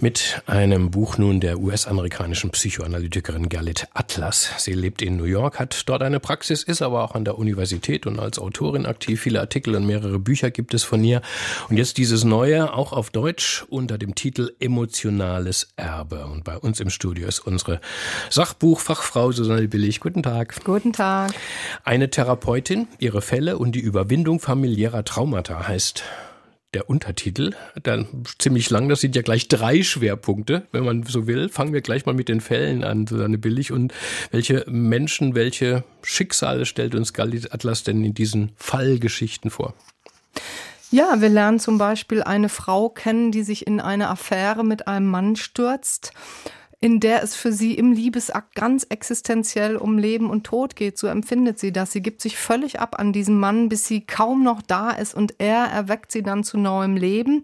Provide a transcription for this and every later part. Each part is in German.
mit einem Buch nun der US-amerikanischen Psychoanalytikerin Galit Atlas. Sie lebt in New York, hat dort eine Praxis, ist aber auch an der Universität und als Autorin aktiv. Viele Artikel und mehrere Bücher gibt es von ihr. Und jetzt dieses neue, auch auf Deutsch, unter dem Titel Emotionales Erbe. Und bei uns im Studio ist unsere Sachbuchfachfrau Susanne Billig. Guten Tag. Guten Tag. Eine Therapeutin, ihre Fälle und die Überwindung familiärer Traumata heißt der Untertitel, dann ziemlich lang, das sind ja gleich drei Schwerpunkte, wenn man so will. Fangen wir gleich mal mit den Fällen an, Susanne Billig. Und welche Menschen, welche Schicksale stellt uns Galit Atlas denn in diesen Fallgeschichten vor? Ja, wir lernen zum Beispiel eine Frau kennen, die sich in eine Affäre mit einem Mann stürzt in der es für sie im Liebesakt ganz existenziell um Leben und Tod geht. So empfindet sie das. Sie gibt sich völlig ab an diesen Mann, bis sie kaum noch da ist und er erweckt sie dann zu neuem Leben.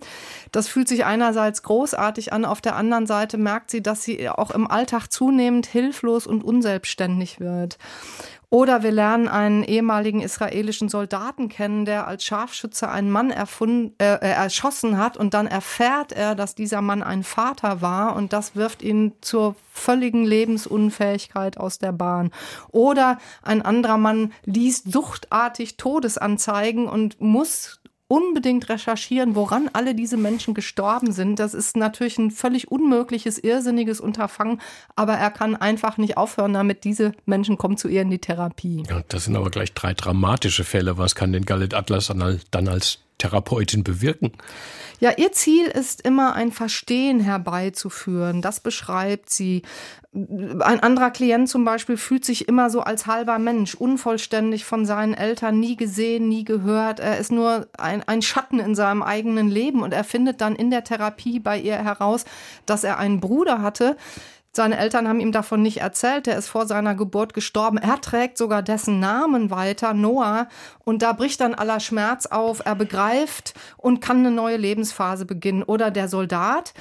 Das fühlt sich einerseits großartig an, auf der anderen Seite merkt sie, dass sie auch im Alltag zunehmend hilflos und unselbstständig wird. Oder wir lernen einen ehemaligen israelischen Soldaten kennen, der als Scharfschütze einen Mann erfunden, äh, äh, erschossen hat und dann erfährt er, dass dieser Mann ein Vater war und das wirft ihn zur völligen Lebensunfähigkeit aus der Bahn. Oder ein anderer Mann liest suchtartig Todesanzeigen und muss unbedingt recherchieren, woran alle diese Menschen gestorben sind. Das ist natürlich ein völlig unmögliches, irrsinniges Unterfangen, aber er kann einfach nicht aufhören damit. Diese Menschen kommen zu ihr in die Therapie. Ja, das sind aber gleich drei dramatische Fälle. Was kann denn Galit Atlas dann als Therapeutin bewirken? Ja, ihr Ziel ist immer ein Verstehen herbeizuführen. Das beschreibt sie. Ein anderer Klient zum Beispiel fühlt sich immer so als halber Mensch, unvollständig von seinen Eltern, nie gesehen, nie gehört. Er ist nur ein, ein Schatten in seinem eigenen Leben und er findet dann in der Therapie bei ihr heraus, dass er einen Bruder hatte, seine Eltern haben ihm davon nicht erzählt. Er ist vor seiner Geburt gestorben. Er trägt sogar dessen Namen weiter, Noah. Und da bricht dann aller Schmerz auf. Er begreift und kann eine neue Lebensphase beginnen. Oder der Soldat,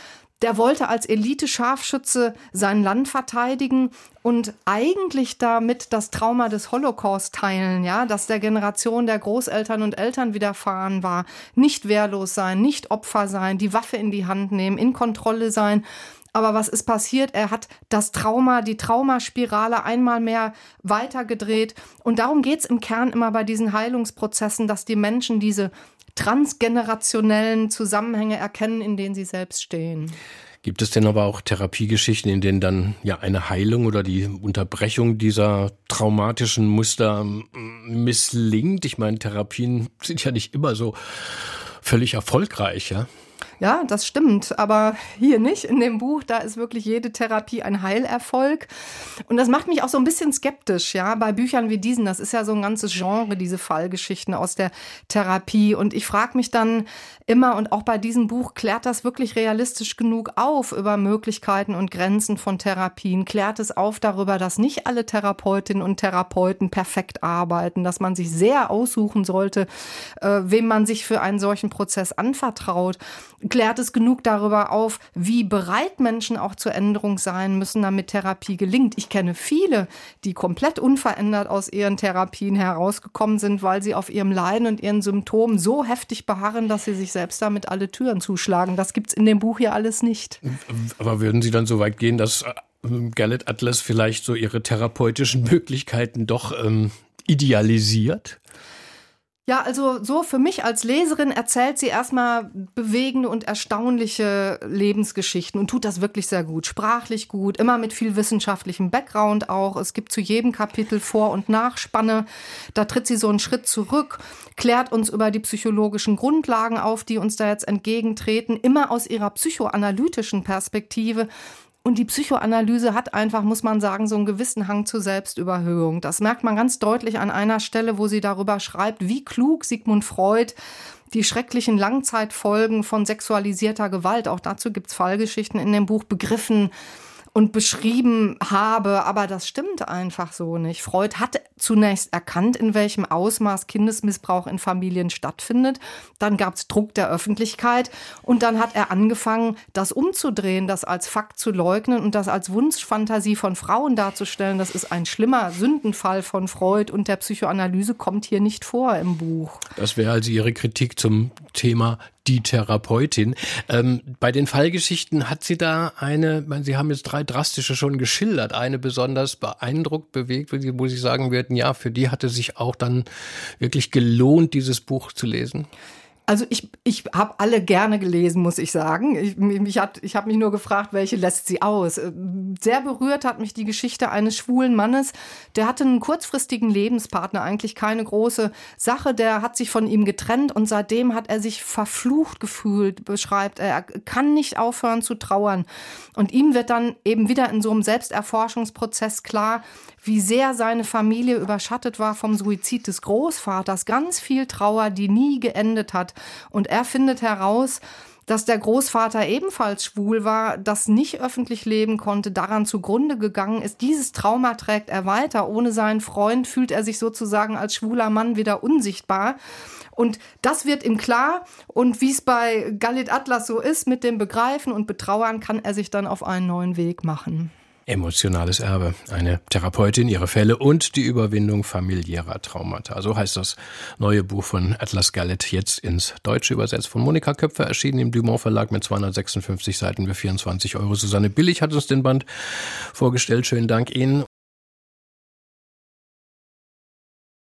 der wollte als Elite-Scharfschütze sein Land verteidigen und eigentlich damit das Trauma des Holocaust teilen, ja, dass der Generation der Großeltern und Eltern widerfahren war. Nicht wehrlos sein, nicht Opfer sein, die Waffe in die Hand nehmen, in Kontrolle sein. Aber was ist passiert? Er hat das Trauma, die Traumaspirale einmal mehr weitergedreht. Und darum geht es im Kern immer bei diesen Heilungsprozessen, dass die Menschen diese transgenerationellen Zusammenhänge erkennen, in denen sie selbst stehen. Gibt es denn aber auch Therapiegeschichten, in denen dann ja eine Heilung oder die Unterbrechung dieser traumatischen Muster misslingt? Ich meine, Therapien sind ja nicht immer so völlig erfolgreich, ja? Ja, das stimmt, aber hier nicht. In dem Buch, da ist wirklich jede Therapie ein Heilerfolg. Und das macht mich auch so ein bisschen skeptisch, ja, bei Büchern wie diesen. Das ist ja so ein ganzes Genre, diese Fallgeschichten aus der Therapie. Und ich frage mich dann immer, und auch bei diesem Buch, klärt das wirklich realistisch genug auf über Möglichkeiten und Grenzen von Therapien? Klärt es auf darüber, dass nicht alle Therapeutinnen und Therapeuten perfekt arbeiten, dass man sich sehr aussuchen sollte, äh, wem man sich für einen solchen Prozess anvertraut? Klärt es genug darüber auf, wie bereit Menschen auch zur Änderung sein müssen, damit Therapie gelingt. Ich kenne viele, die komplett unverändert aus ihren Therapien herausgekommen sind, weil sie auf ihrem Leiden und ihren Symptomen so heftig beharren, dass sie sich selbst damit alle Türen zuschlagen. Das gibt es in dem Buch hier alles nicht. Aber würden Sie dann so weit gehen, dass ähm, Gerlet Atlas vielleicht so ihre therapeutischen Möglichkeiten doch ähm, idealisiert? Ja, also so für mich als Leserin erzählt sie erstmal bewegende und erstaunliche Lebensgeschichten und tut das wirklich sehr gut. Sprachlich gut, immer mit viel wissenschaftlichem Background auch. Es gibt zu jedem Kapitel Vor- und Nachspanne. Da tritt sie so einen Schritt zurück, klärt uns über die psychologischen Grundlagen auf, die uns da jetzt entgegentreten, immer aus ihrer psychoanalytischen Perspektive. Und die Psychoanalyse hat einfach, muss man sagen, so einen gewissen Hang zur Selbstüberhöhung. Das merkt man ganz deutlich an einer Stelle, wo sie darüber schreibt, wie klug Sigmund Freud die schrecklichen Langzeitfolgen von sexualisierter Gewalt, auch dazu gibt's Fallgeschichten in dem Buch, begriffen und beschrieben habe, aber das stimmt einfach so nicht. Freud hat zunächst erkannt, in welchem Ausmaß Kindesmissbrauch in Familien stattfindet. Dann gab es Druck der Öffentlichkeit und dann hat er angefangen, das umzudrehen, das als Fakt zu leugnen und das als Wunschfantasie von Frauen darzustellen. Das ist ein schlimmer Sündenfall von Freud und der Psychoanalyse kommt hier nicht vor im Buch. Das wäre also Ihre Kritik zum Thema die Therapeutin. Ähm, bei den Fallgeschichten hat sie da eine, Sie haben jetzt drei drastische schon geschildert, eine besonders beeindruckt, bewegt, wo Sie sagen würden, ja, für die hatte sich auch dann wirklich gelohnt, dieses Buch zu lesen. Also ich, ich habe alle gerne gelesen, muss ich sagen. Ich, mich hat, ich habe mich nur gefragt, welche lässt sie aus. Äh, sehr berührt hat mich die Geschichte eines schwulen Mannes. Der hatte einen kurzfristigen Lebenspartner, eigentlich keine große Sache. Der hat sich von ihm getrennt und seitdem hat er sich verflucht gefühlt, beschreibt er. Er kann nicht aufhören zu trauern. Und ihm wird dann eben wieder in so einem Selbsterforschungsprozess klar, wie sehr seine Familie überschattet war vom Suizid des Großvaters. Ganz viel Trauer, die nie geendet Und er findet heraus, dass der Großvater ebenfalls schwul war, das nicht öffentlich leben konnte, daran zugrunde gegangen ist. Dieses Trauma trägt er weiter. Ohne seinen Freund fühlt er sich sozusagen als schwuler Mann wieder unsichtbar. Und das wird ihm klar. Und wie es bei Galit Atlas so ist, mit dem Begreifen und Betrauern kann er sich dann auf einen neuen Weg machen. Emotionales Erbe, eine Therapeutin, ihre Fälle und die Überwindung familiärer Traumata. So heißt das neue Buch von Atlas Gallet, jetzt ins Deutsche übersetzt von Monika Köpfer, erschienen im Dumont Verlag mit 256 Seiten für 24 Euro. Susanne Billig hat uns den Band vorgestellt. Schönen Dank Ihnen.